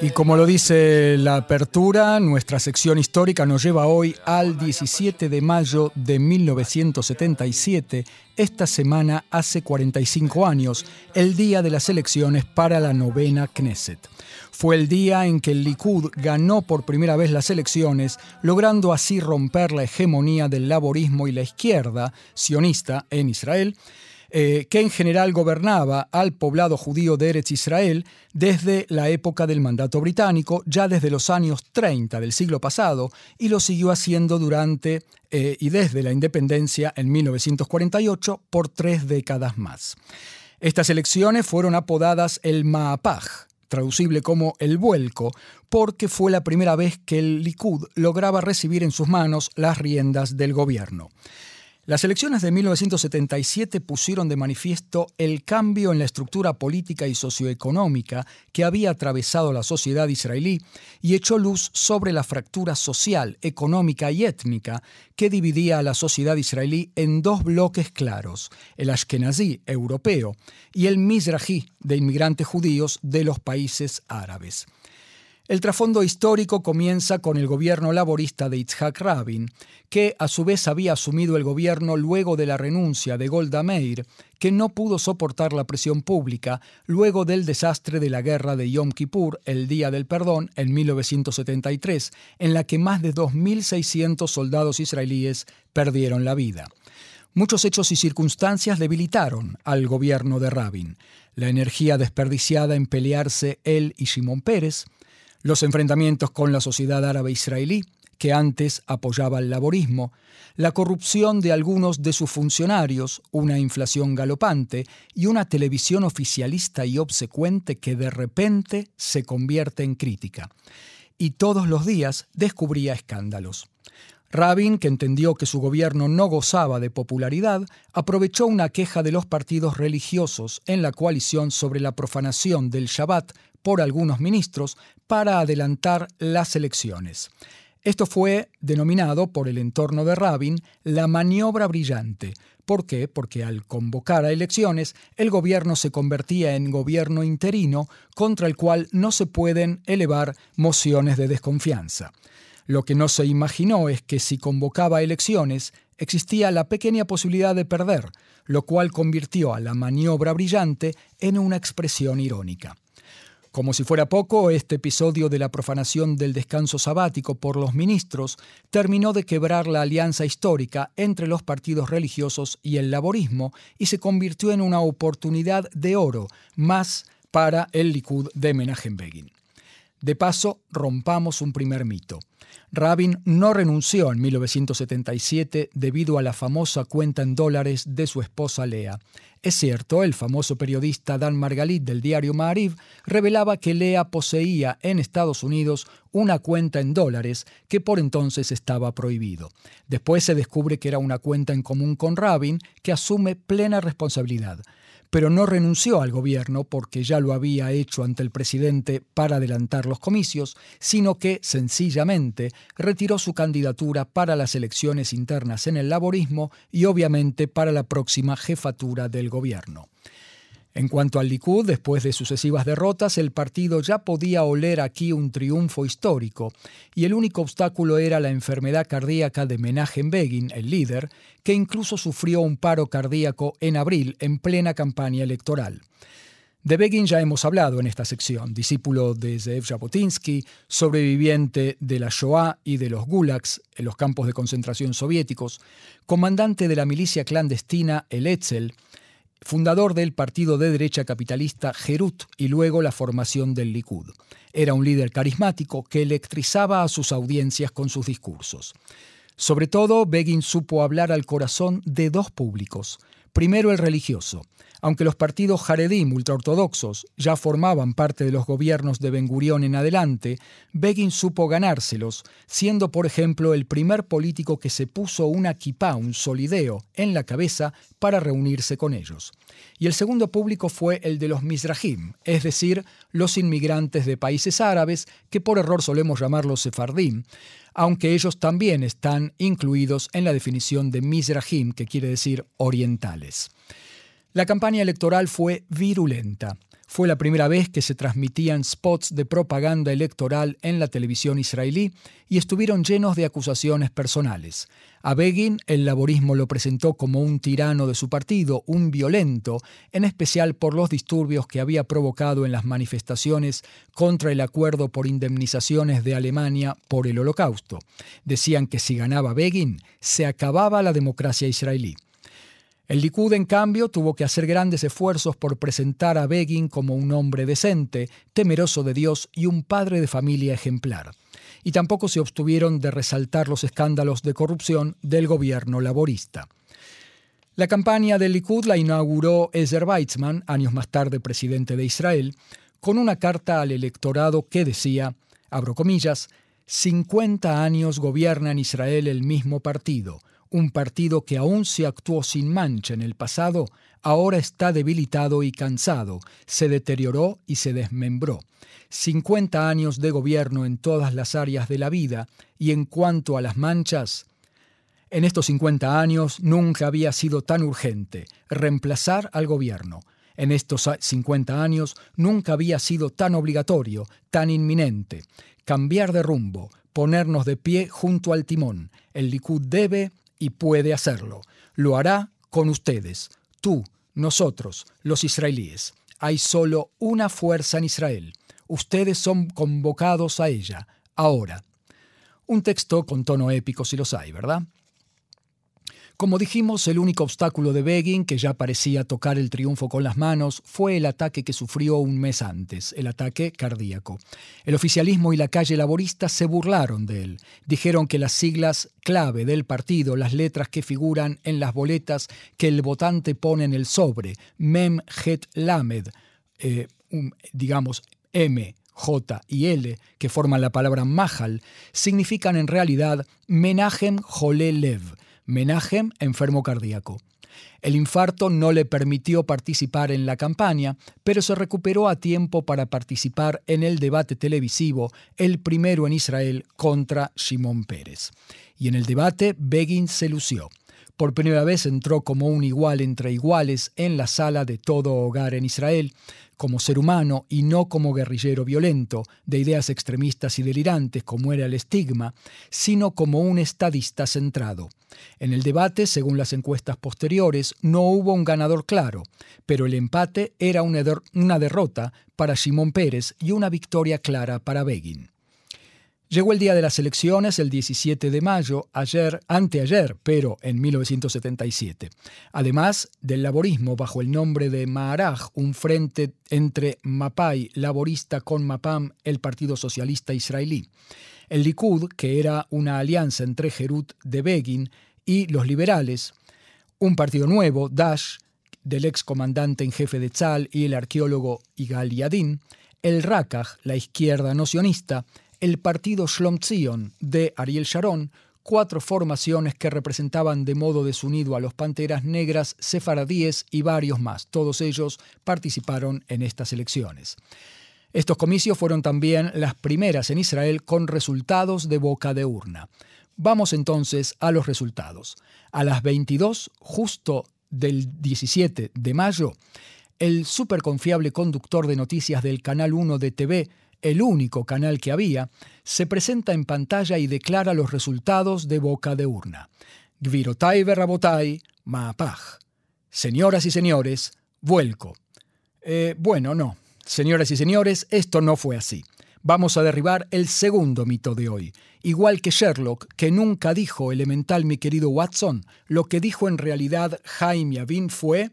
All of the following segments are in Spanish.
Y como lo dice la apertura, nuestra sección histórica nos lleva hoy al 17 de mayo de 1977, esta semana hace 45 años, el día de las elecciones para la novena Knesset. Fue el día en que el Likud ganó por primera vez las elecciones, logrando así romper la hegemonía del laborismo y la izquierda sionista en Israel, eh, que en general gobernaba al poblado judío de Eretz Israel desde la época del mandato británico, ya desde los años 30 del siglo pasado, y lo siguió haciendo durante eh, y desde la independencia en 1948 por tres décadas más. Estas elecciones fueron apodadas el Maapaj, traducible como el vuelco, porque fue la primera vez que el Likud lograba recibir en sus manos las riendas del gobierno. Las elecciones de 1977 pusieron de manifiesto el cambio en la estructura política y socioeconómica que había atravesado la sociedad israelí y echó luz sobre la fractura social, económica y étnica que dividía a la sociedad israelí en dos bloques claros, el ashkenazí europeo y el mizrahi de inmigrantes judíos de los países árabes. El trasfondo histórico comienza con el gobierno laborista de Itzhak Rabin, que a su vez había asumido el gobierno luego de la renuncia de Golda Meir, que no pudo soportar la presión pública luego del desastre de la guerra de Yom Kippur, el Día del Perdón, en 1973, en la que más de 2.600 soldados israelíes perdieron la vida. Muchos hechos y circunstancias debilitaron al gobierno de Rabin. La energía desperdiciada en pelearse él y Shimon Pérez, los enfrentamientos con la sociedad árabe israelí, que antes apoyaba el laborismo, la corrupción de algunos de sus funcionarios, una inflación galopante y una televisión oficialista y obsecuente que de repente se convierte en crítica. Y todos los días descubría escándalos. Rabin, que entendió que su gobierno no gozaba de popularidad, aprovechó una queja de los partidos religiosos en la coalición sobre la profanación del Shabbat por algunos ministros para adelantar las elecciones. Esto fue denominado por el entorno de Rabin la maniobra brillante. ¿Por qué? Porque al convocar a elecciones, el gobierno se convertía en gobierno interino contra el cual no se pueden elevar mociones de desconfianza. Lo que no se imaginó es que si convocaba elecciones, existía la pequeña posibilidad de perder, lo cual convirtió a la maniobra brillante en una expresión irónica. Como si fuera poco, este episodio de la profanación del descanso sabático por los ministros terminó de quebrar la alianza histórica entre los partidos religiosos y el laborismo y se convirtió en una oportunidad de oro más para el Likud de Menachem Begin. De paso, rompamos un primer mito. Rabin no renunció en 1977 debido a la famosa cuenta en dólares de su esposa Lea. Es cierto, el famoso periodista Dan Margalit del diario Maariv revelaba que Lea poseía en Estados Unidos una cuenta en dólares que por entonces estaba prohibido. Después se descubre que era una cuenta en común con Rabin que asume plena responsabilidad pero no renunció al gobierno porque ya lo había hecho ante el presidente para adelantar los comicios, sino que sencillamente retiró su candidatura para las elecciones internas en el laborismo y obviamente para la próxima jefatura del gobierno. En cuanto al Likud, después de sucesivas derrotas, el partido ya podía oler aquí un triunfo histórico, y el único obstáculo era la enfermedad cardíaca de Menachem Begin, el líder, que incluso sufrió un paro cardíaco en abril en plena campaña electoral. De Begin ya hemos hablado en esta sección, discípulo de Zev Jabotinsky, sobreviviente de la Shoah y de los gulags en los campos de concentración soviéticos, comandante de la milicia clandestina El Etzel, fundador del partido de derecha capitalista Gerut y luego la formación del Likud. Era un líder carismático que electrizaba a sus audiencias con sus discursos. Sobre todo, Begin supo hablar al corazón de dos públicos. Primero el religioso, Aunque los partidos Haredim ultraortodoxos ya formaban parte de los gobiernos de Ben Gurión en adelante, Begin supo ganárselos, siendo por ejemplo el primer político que se puso una kipá, un solideo, en la cabeza para reunirse con ellos. Y el segundo público fue el de los Mizrahim, es decir, los inmigrantes de países árabes, que por error solemos llamarlos sefardim, aunque ellos también están incluidos en la definición de Mizrahim, que quiere decir orientales. La campaña electoral fue virulenta. Fue la primera vez que se transmitían spots de propaganda electoral en la televisión israelí y estuvieron llenos de acusaciones personales. A Begin el laborismo lo presentó como un tirano de su partido, un violento, en especial por los disturbios que había provocado en las manifestaciones contra el acuerdo por indemnizaciones de Alemania por el Holocausto. Decían que si ganaba Begin, se acababa la democracia israelí. El Likud, en cambio, tuvo que hacer grandes esfuerzos por presentar a Begin como un hombre decente, temeroso de Dios y un padre de familia ejemplar. Y tampoco se obtuvieron de resaltar los escándalos de corrupción del gobierno laborista. La campaña del Likud la inauguró Ezer Weizmann, años más tarde presidente de Israel, con una carta al electorado que decía, abro comillas, 50 años gobierna en Israel el mismo partido un partido que aún se actuó sin mancha en el pasado, ahora está debilitado y cansado, se deterioró y se desmembró. 50 años de gobierno en todas las áreas de la vida y en cuanto a las manchas, en estos 50 años nunca había sido tan urgente reemplazar al gobierno. En estos 50 años nunca había sido tan obligatorio, tan inminente. Cambiar de rumbo, ponernos de pie junto al timón. El Likud debe y puede hacerlo. Lo hará con ustedes, tú, nosotros, los israelíes. Hay solo una fuerza en Israel. Ustedes son convocados a ella, ahora. Un texto con tono épico si los hay, ¿verdad? Como dijimos, el único obstáculo de Begin, que ya parecía tocar el triunfo con las manos, fue el ataque que sufrió un mes antes, el ataque cardíaco. El oficialismo y la calle laborista se burlaron de él. Dijeron que las siglas clave del partido, las letras que figuran en las boletas que el votante pone en el sobre, Mem, Het, Lamed, eh, digamos M, J y L, que forman la palabra Mahal, significan en realidad Menahem Jole Lev Menahem, enfermo cardíaco. El infarto no le permitió participar en la campaña, pero se recuperó a tiempo para participar en el debate televisivo, el primero en Israel, contra Shimon Pérez. Y en el debate, Begin se lució. Por primera vez entró como un igual entre iguales en la sala de todo hogar en Israel, como ser humano y no como guerrillero violento, de ideas extremistas y delirantes como era el estigma, sino como un estadista centrado. En el debate, según las encuestas posteriores, no hubo un ganador claro, pero el empate era una, derrota para Simón Pérez y una victoria clara para Begin. Llegó el día de las elecciones, el 17 de mayo, ayer, anteayer, pero en 1977. Además del laborismo bajo el nombre de Maharaj, un frente entre Mapai, laborista, con Mapam, el Partido Socialista Israelí. El Likud, que era una alianza entre Jerut de Begin y los liberales. Un partido nuevo, Dash, del ex comandante en jefe de Tzal y el arqueólogo Igal Yadin. El Rakach, la izquierda nocionista el partido Shlom Tzion de Ariel Sharon, cuatro formaciones que representaban de modo desunido a los Panteras Negras, Sefaradíes y varios más. Todos ellos participaron en estas elecciones. Estos comicios fueron también las primeras en Israel con resultados de boca de urna. Vamos entonces a los resultados. A las 22, justo del 17 de mayo, el superconfiable conductor de noticias del Canal 1 de TV, el único canal que había, se presenta en pantalla y declara los resultados de boca de urna. Gvirotai Verrabotai, Maapaj. Señoras y señores, vuelco. Eh, bueno, no. Señoras y señores, esto no fue así. Vamos a derribar el segundo mito de hoy. Igual que Sherlock, que nunca dijo elemental mi querido Watson, lo que dijo en realidad Jaime Avin fue...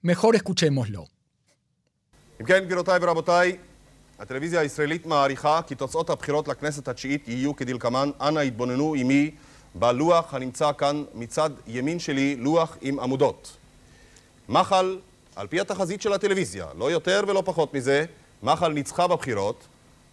Mejor escuchémoslo. הטלוויזיה הישראלית מעריכה כי תוצאות הבחירות לכנסת התשיעית יהיו כדלקמן. אנא התבוננו עמי בלוח הנמצא כאן מצד ימין שלי, לוח עם עמודות. מחל על פי התחזית של הטלוויזיה, לא יותר ולא פחות מזה, מחל ניצחה בבחירות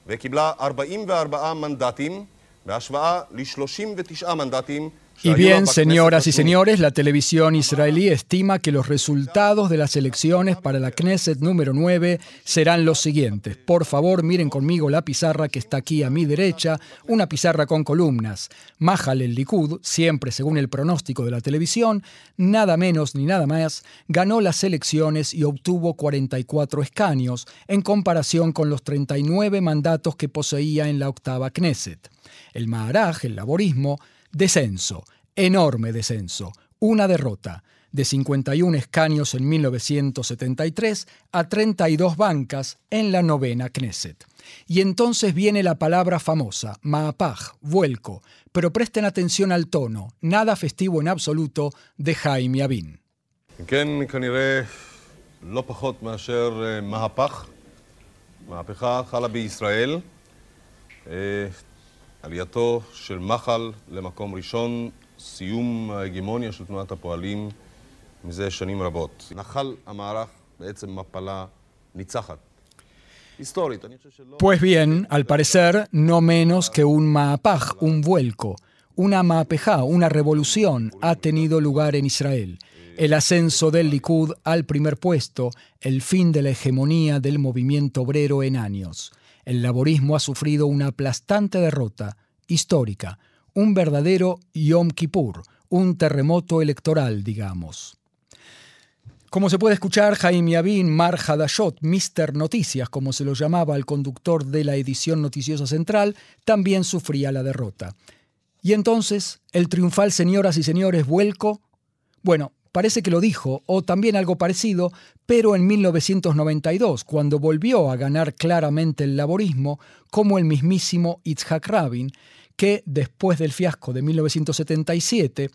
וקיבלה 44 מנדטים בהשוואה ל-39 מנדטים Y bien, señoras y señores, la televisión israelí estima que los resultados de las elecciones para la Knesset número 9 serán los siguientes. Por favor, miren conmigo la pizarra que está aquí a mi derecha, una pizarra con columnas. Mahal el Likud, siempre según el pronóstico de la televisión, nada menos ni nada más, ganó las elecciones y obtuvo 44 escaños, en comparación con los 39 mandatos que poseía en la octava Knesset. El Maharaj, el laborismo, Descenso, enorme descenso, una derrota, de 51 escaños en 1973 a 32 bancas en la novena Knesset. Y entonces viene la palabra famosa, Maapaj, vuelco, pero presten atención al tono, nada festivo en absoluto, de Jaime Abin. עלייתו של מחל למקום ראשון, סיום ההגמוניה של תנועת הפועלים מזה שנים רבות. נחל המערך בעצם מפלה ניצחת. Pues bien, al parecer, no menos que un maapaj, un vuelco, una maapejá, una revolución ha tenido lugar en Israel. El ascenso del Likud al primer puesto, el fin de la hegemonía del movimiento obrero en años el laborismo ha sufrido una aplastante derrota histórica, un verdadero Yom Kippur, un terremoto electoral, digamos. Como se puede escuchar, Jaime Yavin, Mar Hadashot, Mr. Noticias, como se lo llamaba el conductor de la edición noticiosa central, también sufría la derrota. Y entonces, el triunfal Señoras y Señores vuelco, bueno, parece que lo dijo, o también algo parecido, pero en 1992, cuando volvió a ganar claramente el laborismo, como el mismísimo Itzhak Rabin, que, después del fiasco de 1977,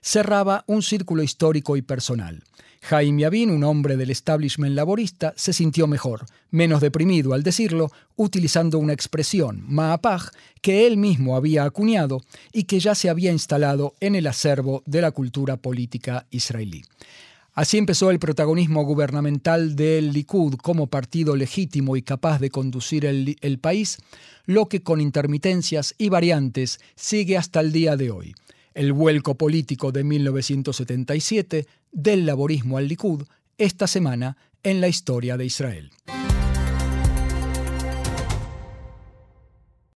cerraba un círculo histórico y personal. Jaime Yavin, un hombre del establishment laborista, se sintió mejor, menos deprimido al decirlo, utilizando una expresión, Maapaj, que él mismo había acuñado y que ya se había instalado en el acervo de la cultura política israelí. Así empezó el protagonismo gubernamental del Likud como partido legítimo y capaz de conducir el, el, país, lo que con intermitencias y variantes sigue hasta el día de hoy. El vuelco político de 1977 del laborismo al Likud esta semana en la historia de Israel.